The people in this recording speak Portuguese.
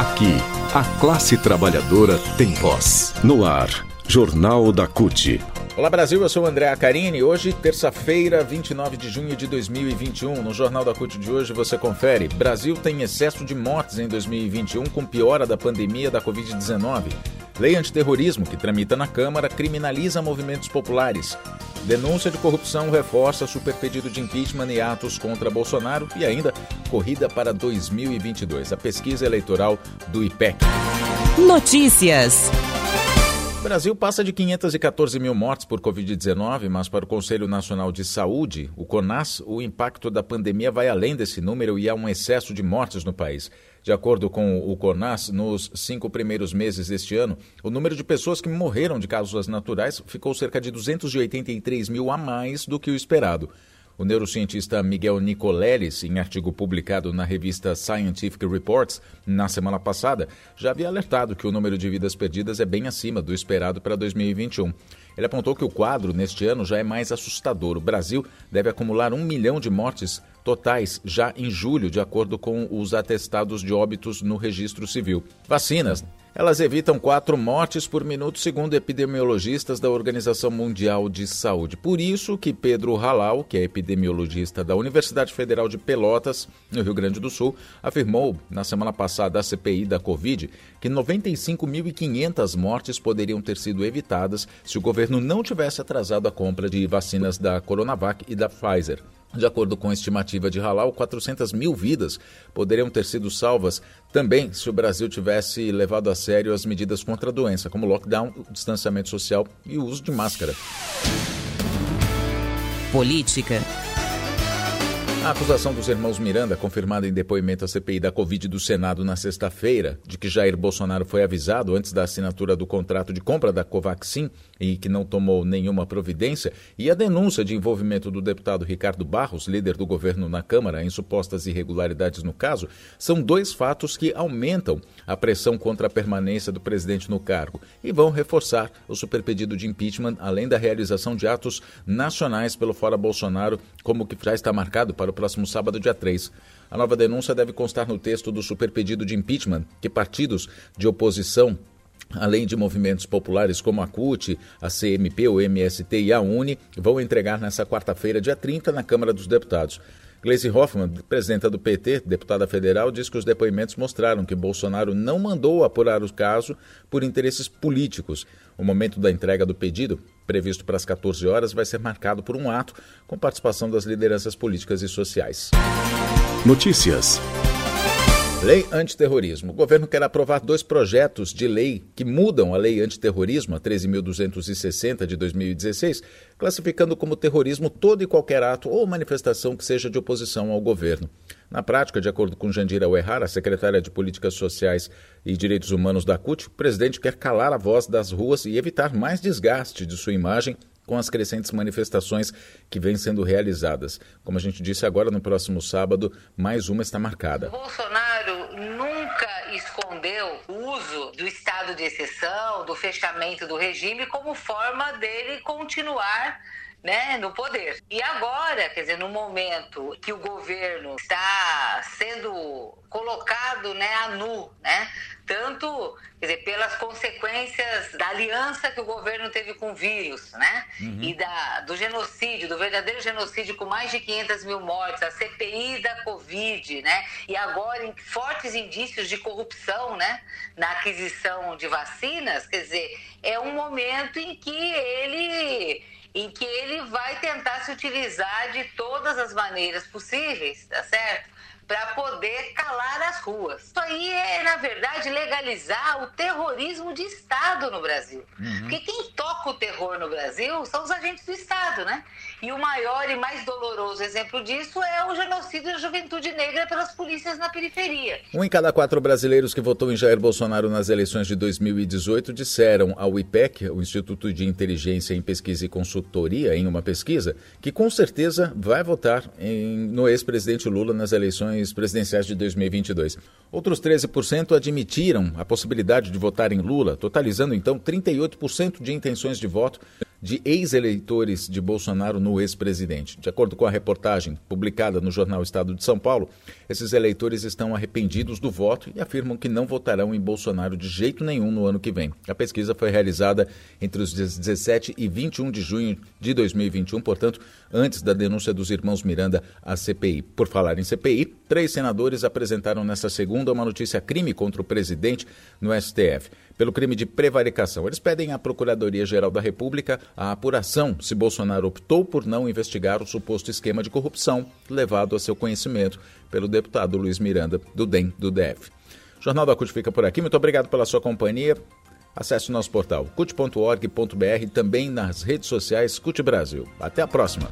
Aqui, a classe trabalhadora tem voz. No ar, Jornal da CUT. Olá Brasil, eu sou o André Acarini. Hoje, terça-feira, 29 de junho de 2021. No Jornal da CUT de hoje você confere: Brasil tem excesso de mortes em 2021 com piora da pandemia da Covid-19. Lei antiterrorismo, que tramita na Câmara, criminaliza movimentos populares. Denúncia de corrupção reforça superpedido de impeachment e atos contra Bolsonaro e ainda corrida para 2022, a pesquisa eleitoral do IPEC. Notícias. O Brasil passa de 514 mil mortes por Covid-19, mas para o Conselho Nacional de Saúde, o CONAS, o impacto da pandemia vai além desse número e há um excesso de mortes no país. De acordo com o CONAS, nos cinco primeiros meses deste ano, o número de pessoas que morreram de causas naturais ficou cerca de 283 mil a mais do que o esperado. O neurocientista Miguel Nicoleles, em artigo publicado na revista Scientific Reports na semana passada, já havia alertado que o número de vidas perdidas é bem acima do esperado para 2021. Ele apontou que o quadro neste ano já é mais assustador. O Brasil deve acumular um milhão de mortes totais já em julho, de acordo com os atestados de óbitos no registro civil. Vacinas elas evitam quatro mortes por minuto, segundo epidemiologistas da Organização Mundial de Saúde. Por isso que Pedro Halal, que é epidemiologista da Universidade Federal de Pelotas, no Rio Grande do Sul, afirmou na semana passada à CPI da Covid que 95.500 mortes poderiam ter sido evitadas se o governo não tivesse atrasado a compra de vacinas da Coronavac e da Pfizer. De acordo com a estimativa de Halal, 400 mil vidas poderiam ter sido salvas também se o Brasil tivesse levado a sério as medidas contra a doença, como lockdown, distanciamento social e o uso de máscara. Política. A acusação dos irmãos Miranda, confirmada em depoimento à CPI da Covid do Senado na sexta-feira, de que Jair Bolsonaro foi avisado antes da assinatura do contrato de compra da Covaxin e que não tomou nenhuma providência, e a denúncia de envolvimento do deputado Ricardo Barros, líder do governo na Câmara, em supostas irregularidades no caso, são dois fatos que aumentam a pressão contra a permanência do presidente no cargo e vão reforçar o superpedido de impeachment, além da realização de atos nacionais pelo Fora Bolsonaro, como que já está marcado para para o próximo sábado, dia 3. A nova denúncia deve constar no texto do superpedido de impeachment que partidos de oposição além de movimentos populares como a CUT, a CMP, o MST e a UNE, vão entregar nesta quarta-feira, dia 30, na Câmara dos Deputados. Gleisi Hoffmann, presidenta do PT, deputada federal, diz que os depoimentos mostraram que Bolsonaro não mandou apurar o caso por interesses políticos. O momento da entrega do pedido, previsto para as 14 horas, vai ser marcado por um ato com participação das lideranças políticas e sociais. Notícias. Lei antiterrorismo. O governo quer aprovar dois projetos de lei que mudam a lei antiterrorismo, a 13.260 de 2016, classificando como terrorismo todo e qualquer ato ou manifestação que seja de oposição ao governo. Na prática, de acordo com Jandira Uehara, secretária de Políticas Sociais e Direitos Humanos da CUT, o presidente quer calar a voz das ruas e evitar mais desgaste de sua imagem com as crescentes manifestações que vêm sendo realizadas. Como a gente disse agora, no próximo sábado, mais uma está marcada. Bolsonaro nunca escondeu o uso do estado de exceção, do fechamento do regime, como forma dele continuar né, no poder. E agora, quer dizer, no momento que o governo está sendo colocado né, a nu, né, tanto quer dizer, pelas consequências da aliança que o governo teve com o vírus, né, uhum. e da, do genocídio, do verdadeiro genocídio com mais de 500 mil mortes, a CPI da Covid, né, e agora em fortes indícios de corrupção, né, na aquisição de vacinas, quer dizer, é um momento em que ele em que ele vai tentar se utilizar de todas as maneiras possíveis, tá certo? para poder calar as ruas. Isso aí é, na verdade, legalizar o terrorismo de Estado no Brasil. Uhum. Porque quem toca o terror no Brasil são os agentes do Estado, né? E o maior e mais doloroso exemplo disso é o genocídio da juventude negra pelas polícias na periferia. Um em cada quatro brasileiros que votou em Jair Bolsonaro nas eleições de 2018 disseram ao IPEC, o Instituto de Inteligência em Pesquisa e Consultoria, em uma pesquisa, que com certeza vai votar em, no ex-presidente Lula nas eleições presidenciais de 2022. Outros 13% admitiram a possibilidade de votar em Lula, totalizando então 38% de intenções de voto. De ex-eleitores de Bolsonaro no ex-presidente. De acordo com a reportagem publicada no jornal Estado de São Paulo, esses eleitores estão arrependidos do voto e afirmam que não votarão em Bolsonaro de jeito nenhum no ano que vem. A pesquisa foi realizada entre os dias 17 e 21 de junho de 2021, portanto, antes da denúncia dos irmãos Miranda à CPI. Por falar em CPI, três senadores apresentaram nesta segunda uma notícia crime contra o presidente no STF pelo crime de prevaricação. Eles pedem à Procuradoria-Geral da República a apuração se Bolsonaro optou por não investigar o suposto esquema de corrupção levado a seu conhecimento pelo deputado Luiz Miranda, do DEM do DF. O Jornal da CUT fica por aqui. Muito obrigado pela sua companhia. Acesse o nosso portal cut.org.br também nas redes sociais CUT Brasil. Até a próxima.